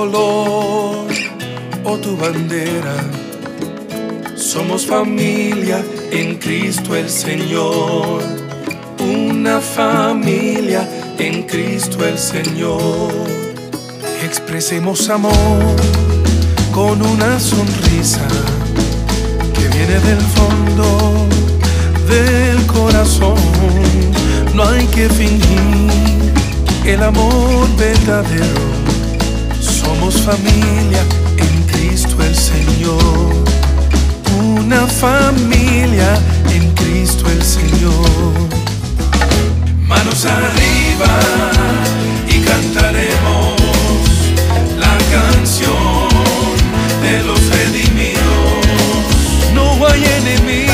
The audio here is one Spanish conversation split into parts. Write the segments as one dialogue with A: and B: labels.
A: color o tu bandera, somos familia en Cristo el Señor, una familia en Cristo el Señor. Expresemos amor con una sonrisa que viene del fondo del corazón. No hay que fingir el amor verdadero. Somos familia en Cristo el Señor. Una familia en Cristo el Señor. Manos arriba y cantaremos la canción de los redimidos. No hay enemigo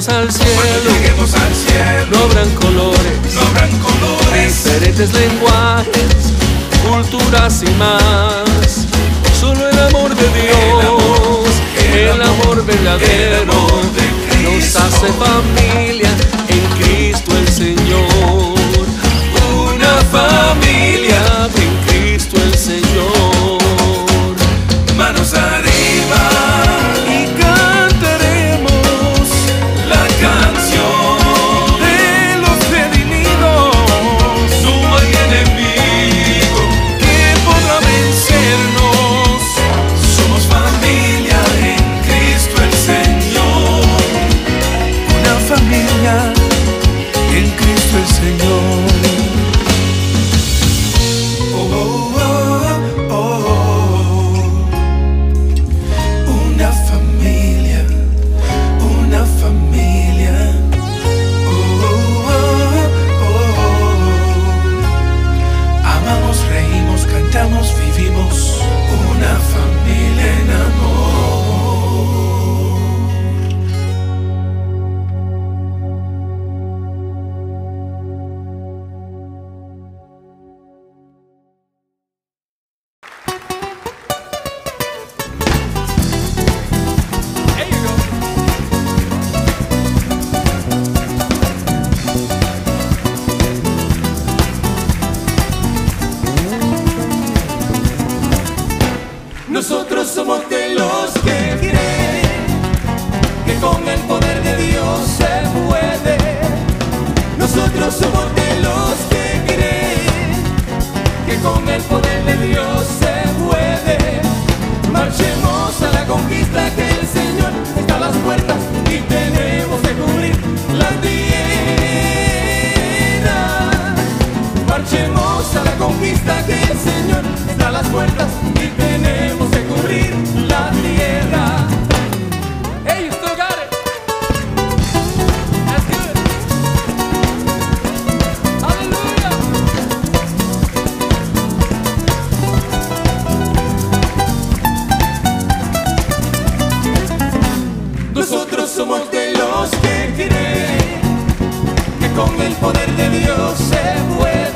B: lleguemos al
A: Cuando
B: cielo,
A: lleguemos al cielo,
B: no habrán colores,
A: no habrán colores.
B: diferentes lenguajes, culturas y más. Solo el amor de Dios, el amor verdadero, nos hace familia en Cristo el Señor. Una familia en Cristo el Señor.
A: Manos
C: se puede. Nosotros somos de los que creen que con el poder de Dios se puede. Marchemos a la conquista que el Señor está a las puertas y tenemos que cubrir la tierra. Marchemos a la conquista que el Señor está a las puertas y tenemos que cubrir la tierra. Se puede.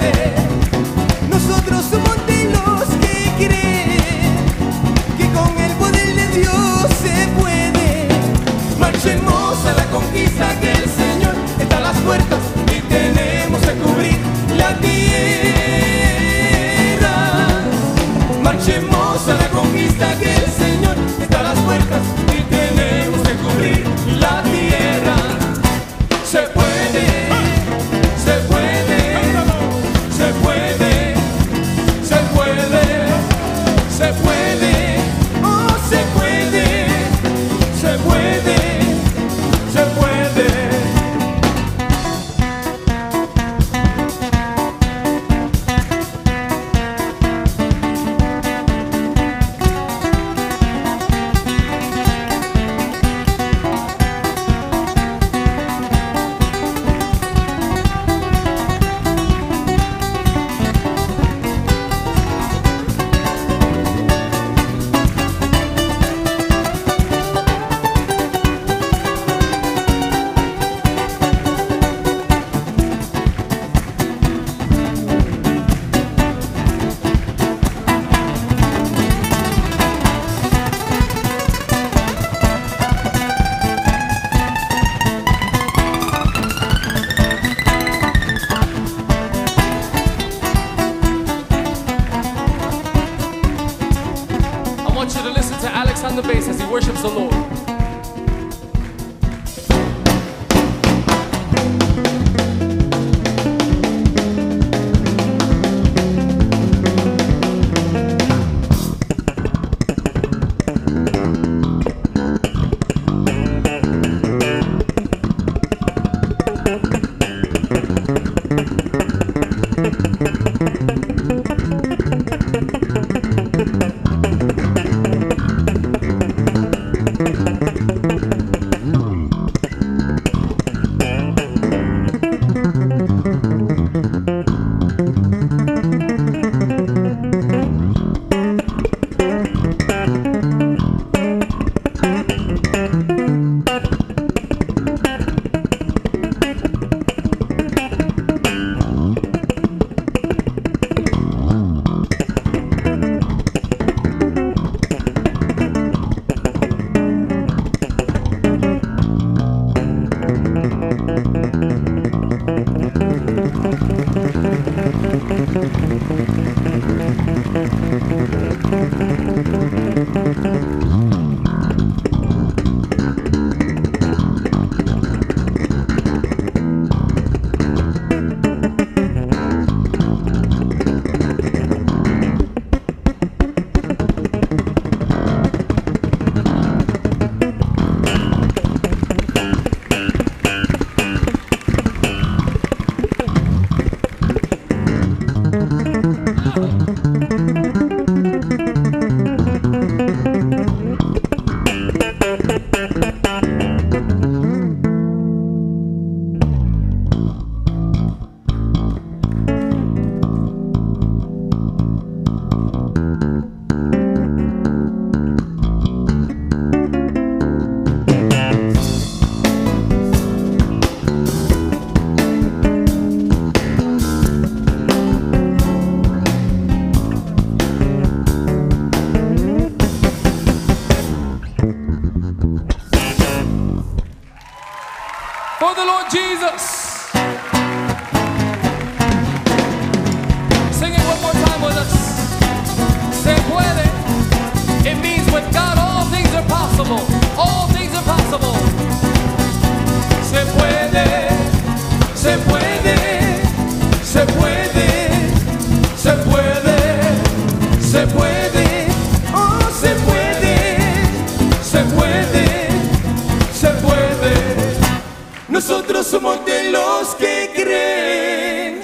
C: somos de los que creen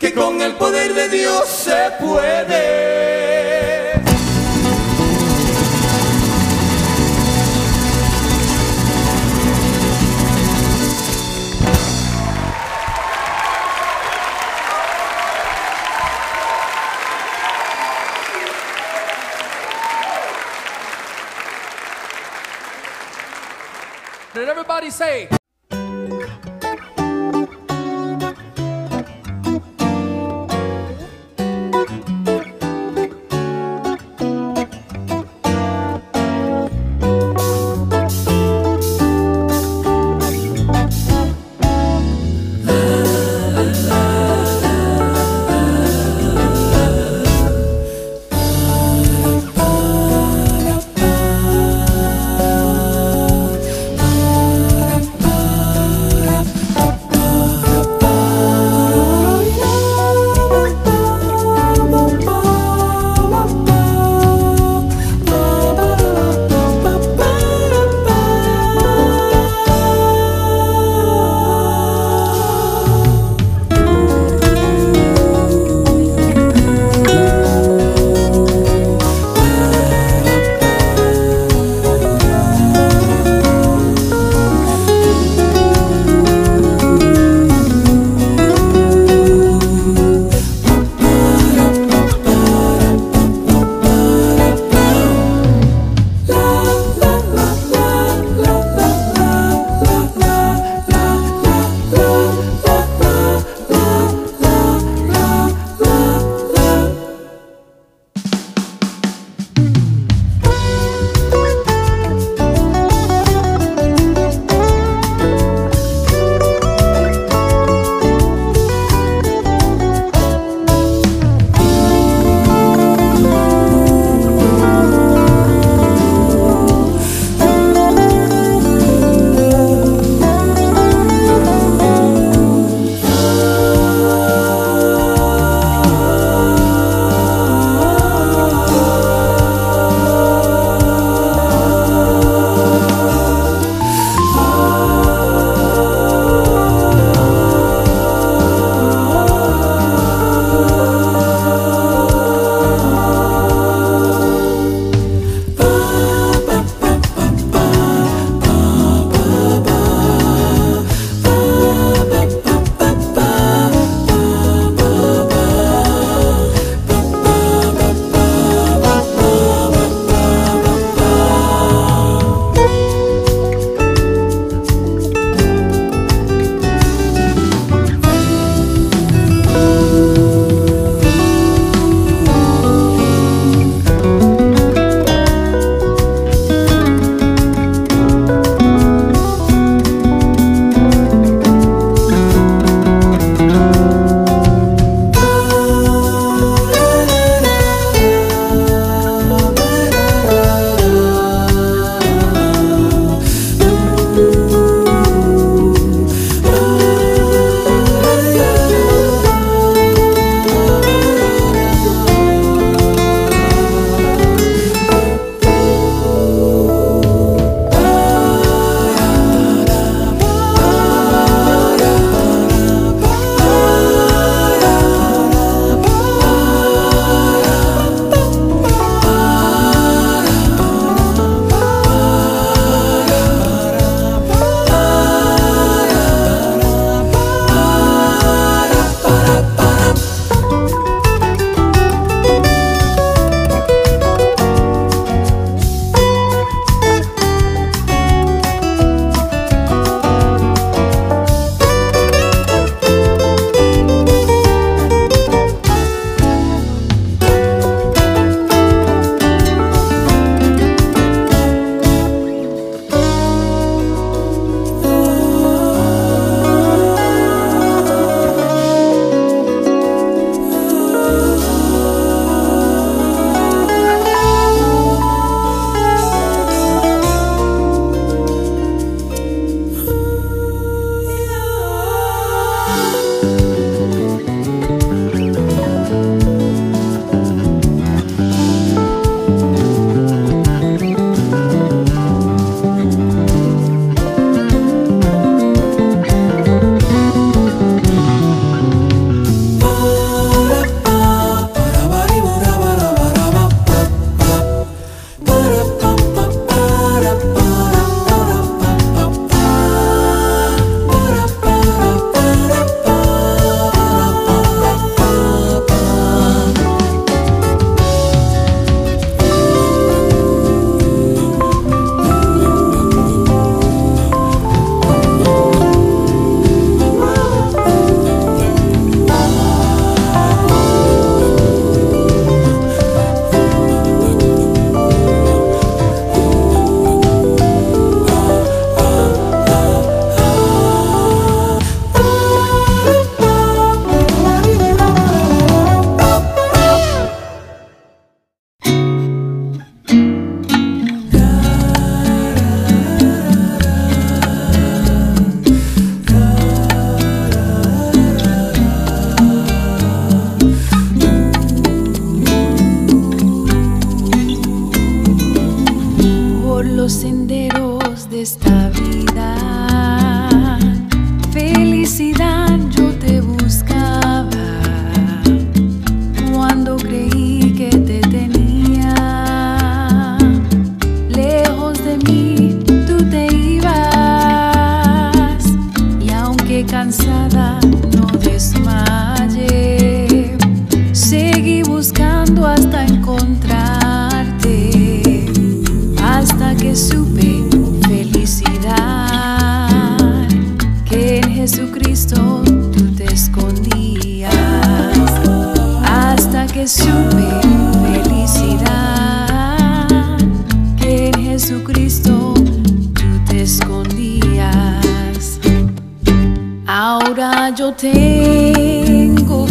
C: que con el poder de Dios se puede.
B: Did everybody say?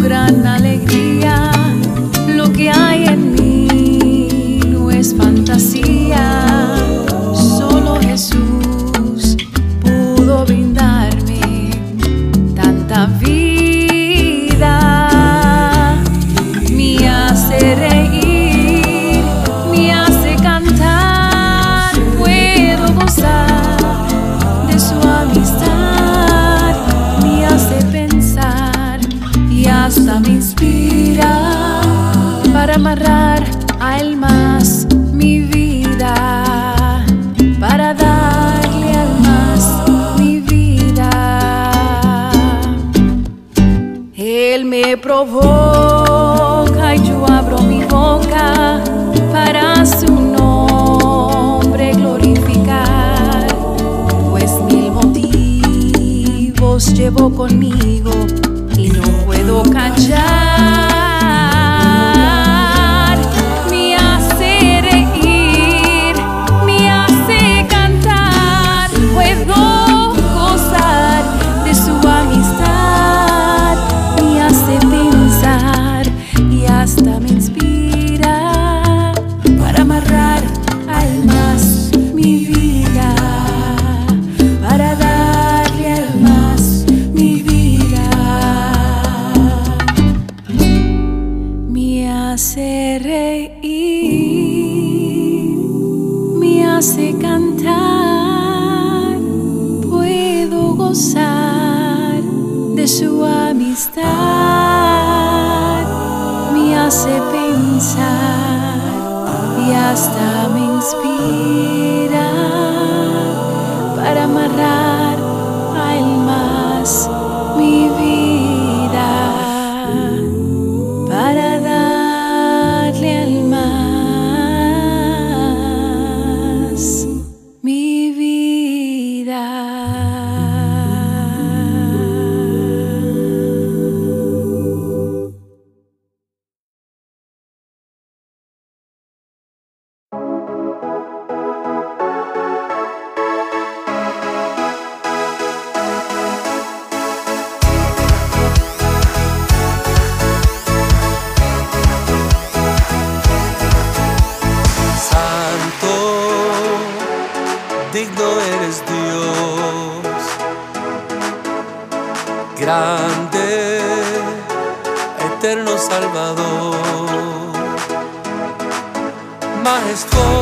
D: gran alegría, lo que hay en mí no es fantasía. su amistad me hace pensar y hasta me inspira para amarrar al más mi vida.
A: eterno Salvador, majestuoso.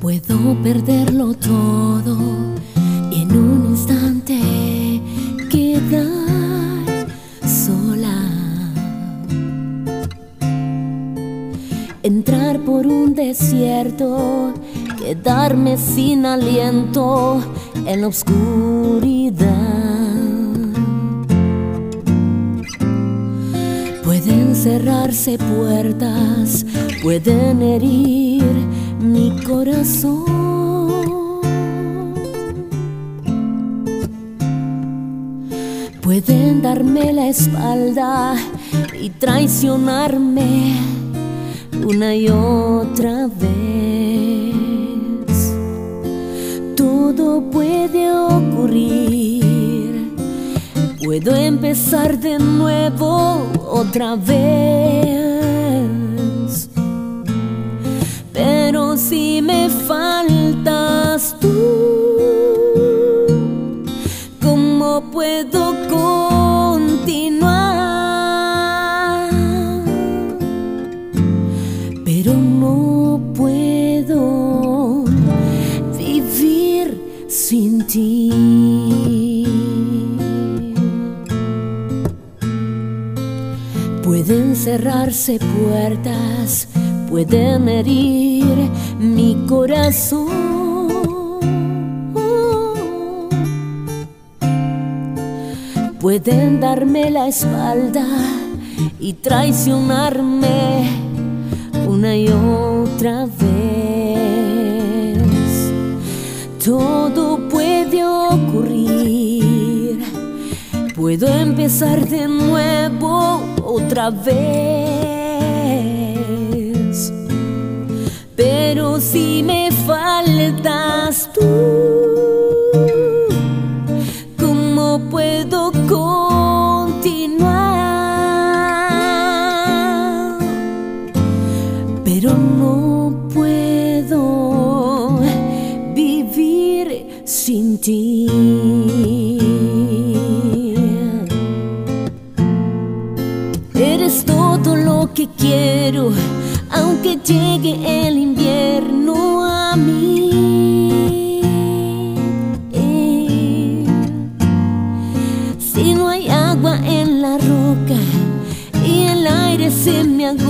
E: Puedo perderlo todo y en un instante quedar sola. Entrar por un desierto, quedarme sin aliento en la oscuridad. Pueden cerrarse puertas, pueden herir mi corazón. Pueden darme la espalda y traicionarme una y otra vez. Todo puede ocurrir. Puedo empezar de nuevo otra vez. Si me faltas tú, ¿cómo puedo continuar? Pero no puedo vivir sin ti. Pueden cerrarse puertas, pueden herir mi corazón. Pueden darme la espalda y traicionarme una y otra vez. Todo puede ocurrir. Puedo empezar de nuevo otra vez. Pero si me faltas tú, ¿cómo puedo continuar? Pero no puedo vivir sin ti. Eres todo lo que quiero, aunque llegue el invierno a mí. Si no hay agua en la roca y el aire se me agota,